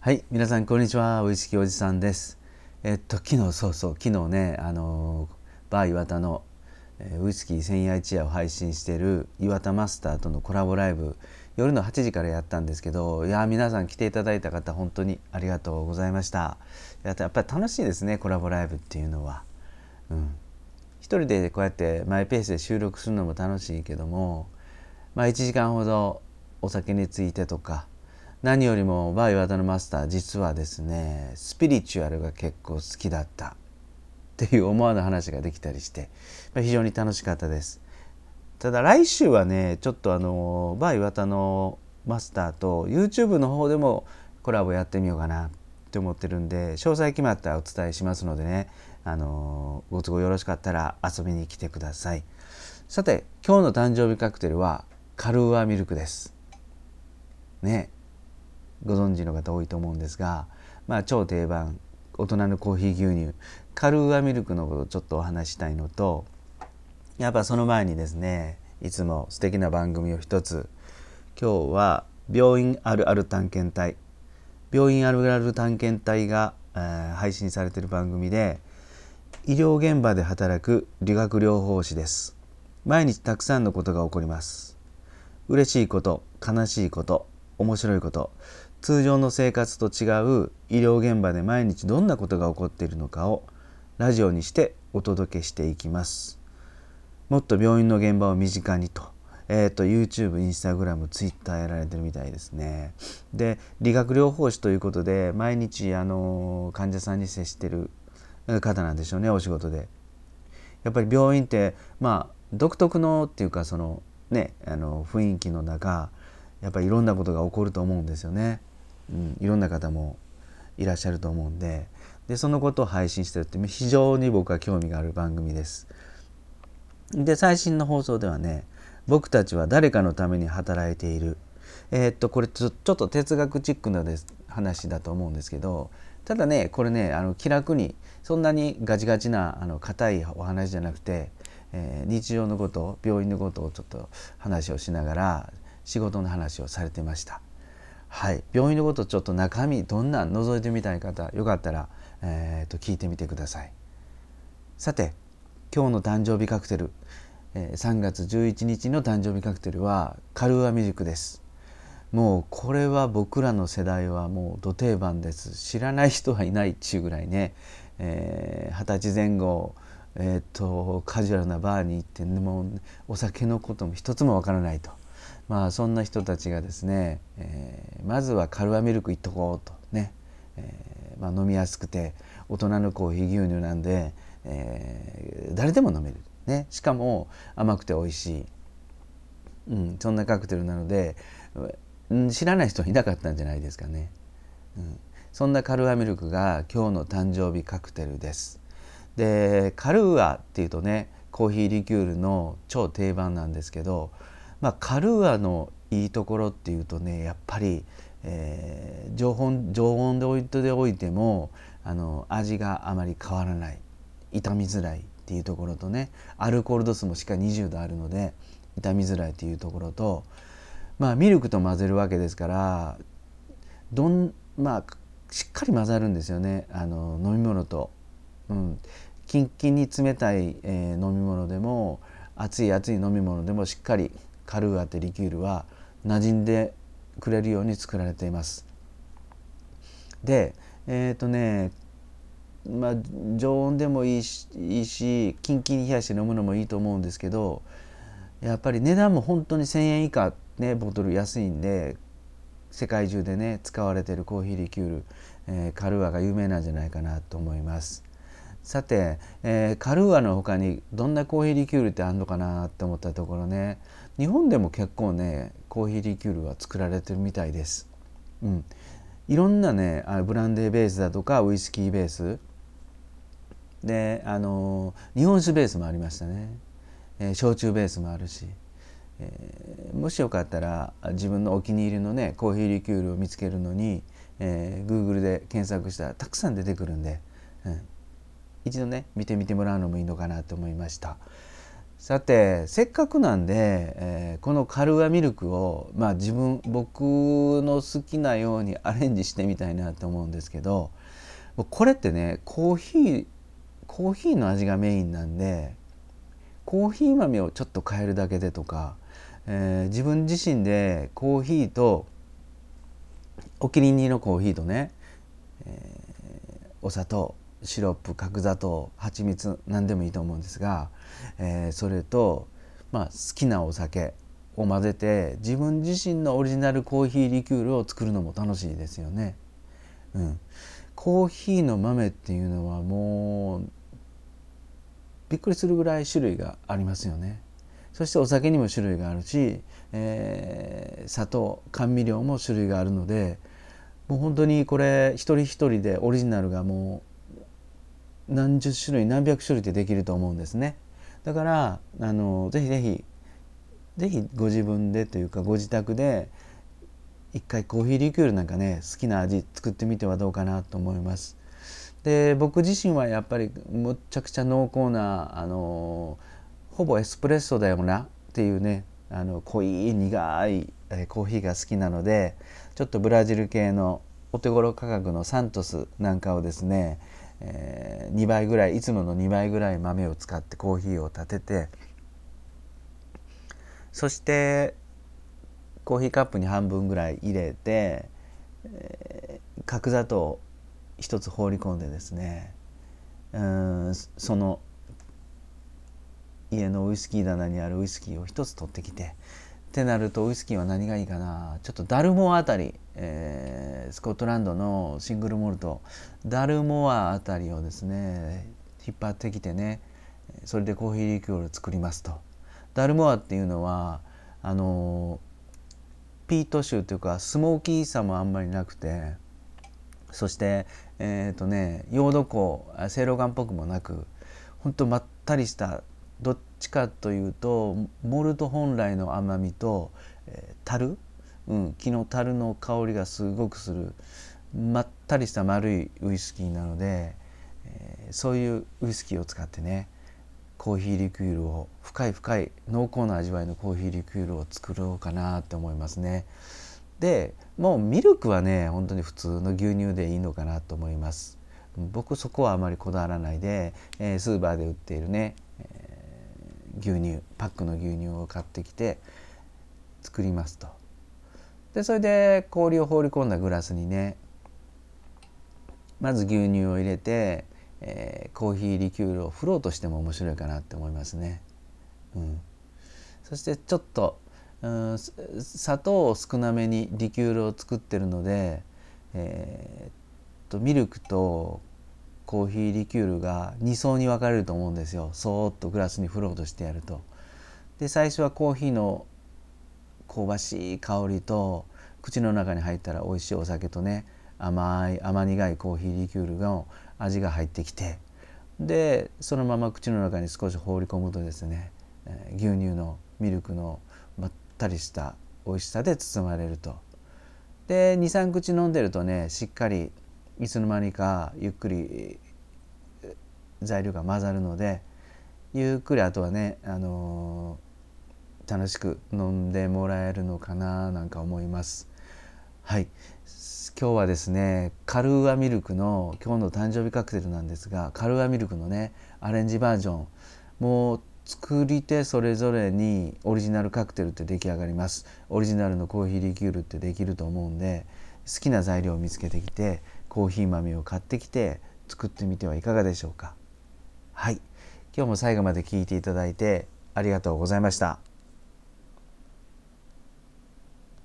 はい皆さんこんにちは。ウイスキーおじさんです。えっと昨日そうそう昨日ねあのバー岩田のえウイスキー千夜一夜を配信している岩田マスターとのコラボライブ夜の8時からやったんですけどいや皆さん来ていただいた方本当にありがとうございました。やっぱり楽しいですねコラボライブっていうのは。うん。一人でこうやってマイペースで収録するのも楽しいけどもまあ1時間ほどお酒についてとか何よりもバー岩田のマスター実はですねスピリチュアルが結構好きだった。っていう思わぬ話ができたりして非常に楽しかったです。ただ来週はねちょっとあのバー岩田のマスターと YouTube の方でもコラボやってみようかなって思ってるんで詳細決まったらお伝えしますのでねあのご都合よろしかったら遊びに来てください。さて今日の誕生日カクテルはカルーアミルクです。ね。ご存知の方多いと思うんですが、まあ、超定番大人のコーヒー牛乳カルーアミルクのことをちょっとお話したいのとやっぱその前にですねいつも素敵な番組を一つ今日は病院あるある探検隊病院あるある探検隊が、えー、配信されている番組で医療現場で働く理学療法士です。毎日たくさんのことが起こります。嬉しいこと悲しいこと面白いこと通常の生活と違う医療現場で毎日どんなことが起こっているのかをラジオにしてお届けしていきます。もっと病院の現場を身近にと,、えーと、YouTube、Instagram、Twitter やられてるみたいですね。で理学療法士ということで毎日あの患者さんに接してる方なんでしょうねお仕事で。やっぱり病院ってまあ独特のっていうかそのねあの雰囲気の中やっぱりいろんなことが起こると思うんですよね。うん、いろんな方もいらっしゃると思うんででそのことを配信してるって非常に僕は興味がある番組です。で最新の放送ではね僕たちは誰かのために働いているえー、っとこれちょちょっと哲学チックなです話だと思うんですけどただねこれねあの気楽にそんなにガチガチなあの硬いお話じゃなくて、えー、日常のこと病院のことをちょっと話をしながら仕事の話をされてました。はい、病院のことちょっと中身どんなん覗いてみたい方よかったら、えー、と聞いてみてください。さて今日の誕生日カクテル、えー、3月11日の誕生日カクテルはカルーアミルクです。もうこれは僕らの世代はもうど定番です知らない人はいないっちゅうぐらいね二十、えー、歳前後えー、とカジュアルなバーに行ってもうお酒のことも一つもわからないとまあそんな人たちがですね、えー、まずはカルアミルクいっとこうとね、えーまあ、飲みやすくて大人のコーヒー牛乳なんで、えー、誰でも飲める、ね、しかも甘くて美味しい、うん、そんなカクテルなので、うん、知らない人いなかったんじゃないですかね。うん、そんなカルアミルクが今日の誕生日カクテルです。でカルーアっていうとねコーヒーリキュールの超定番なんですけどまあ、カルーアのいいところっていうとねやっぱり、えー、常温常温で置いておいてもあの味があまり変わらない傷みづらいっていうところとねアルコール度数もしっかり20度あるので傷みづらいっていうところとまあミルクと混ぜるわけですからどんまあしっかり混ざるんですよねあの飲み物と。うん、キンキンに冷たい、えー、飲み物でも熱い熱い飲み物でもしっかりカルーアってリキュールは馴染んでくれるように作られています。でえっ、ー、とねまあ常温でもいいしいいしキンキンに冷やして飲むのもいいと思うんですけどやっぱり値段も本当に1,000円以下ねボトル安いんで世界中でね使われているコーヒーリキュール、えー、カルーアが有名なんじゃないかなと思います。さて、えー、カルーアの他にどんなコーヒーリキュールってあるのかなって思ったところね日本でも結構ねコーヒーリキュールは作られてるみたいです。うん、いろんなねブランデーベースだとかウイスキーベース。であの日本酒ベースもありましたね、えー、焼酎ベースもあるし、えー、もしよかったら自分のお気に入りのねコーヒーリキュールを見つけるのに、えー、Google で検索したらたくさん出てくるんで、うん、一度ね見てみてもらうのもいいのかなと思いました。さてせっかくなんで、えー、このカルアミルクをまあ自分僕の好きなようにアレンジしてみたいなと思うんですけどこれってねコーヒーコーヒーの味がメインなんでコーヒー豆をちょっと変えるだけでとか、えー、自分自身でコーヒーとお気に入りのコーヒーとね、えー、お砂糖シロップ角砂糖蜂蜜何でもいいと思うんですが、えー、それと、まあ、好きなお酒を混ぜて自分自身のオリジナルコーヒーリキュールを作るのも楽しいですよね。うん、コーヒーの豆っていうのはもうびっくりするぐらい種類がありますよね。そしてお酒にも種類があるし、えー、砂糖甘味料も種類があるのでもう本当にこれ一人一人でオリジナルがもう何十種類何百種類でできると思うんですね。だからあのぜひぜひぜひご自分でというかご自宅で一回コーヒーリキュールなんかね好きな味作ってみてはどうかなと思います。で僕自身はやっぱりむっちゃくちゃ濃厚なあのほぼエスプレッソだよなっていうねあの濃い苦いコーヒーが好きなのでちょっとブラジル系のお手頃価格のサントスなんかをですね、えー、2倍ぐらいいつもの2倍ぐらい豆を使ってコーヒーを立ててそしてコーヒーカップに半分ぐらい入れて、えー、角砂糖一つ放り込んでですねうんその家のウイスキー棚にあるウイスキーを一つ取ってきてってなるとウイスキーは何がいいかなちょっとダルモアあたり、えー、スコットランドのシングルモルトダルモアあたりをですね引っ張ってきてねそれでコーヒーリキュールを作りますと。ダルモアっていうのはあのピート臭というかスモーキーさもあんまりなくてそしてえっ、ー、とねヨード香せいろがっぽくもなくほんとまったりしたどっちかというとモルト本来の甘みと、えー、樽、うん、木の樽の香りがすごくするまったりした丸いウイスキーなので、えー、そういうウイスキーを使ってねコーヒーリキュールを深い深い濃厚な味わいのコーヒーリキュールを作ろうかなって思いますね。でもうミルクはね本当に普通の牛乳でいいのかなと思います。僕そこはあまりこだわらないで、えー、スーパーで売っているね、牛乳パックの牛乳を買ってきて作りますと。でそれで氷を放り込んだグラスにねまず牛乳を入れて、えー、コーヒーリキュールを振ろうとしても面白いかなって思いますね。うん、そしてちょっとうん砂糖を少なめにリキュールを作ってるので、えー、とミルクとコーヒーリキュールが2層に分かれると思うんですよそーっとグラスに振ろうとしてやると。で最初はコーヒーの香ばしい香りと口の中に入ったら美味しいお酒とね甘い甘苦いコーヒーリキュールの味が入ってきてでそのまま口の中に少し放り込むとですね牛乳のミルクのまったりした美味しさで包まれると。で23口飲んでるとねしっかりいつの間にかゆっくり材料が混ざるのでゆっくりあとはね、あのー、楽しく飲んでもらえるのかななんか思います。はい今日はですねカルーアミルクの今日の誕生日カクテルなんですがカルーアミルクのねアレンジバージョンもう作り手それぞれにオリジナルカクテルって出来上がりますオリジナルのコーヒーリキュールってできると思うんで好きな材料を見つけてきてコーヒー豆を買ってきて作ってみてはいかがでしょうか。はい。今日も最後まで聞いていただいてありがとうございました。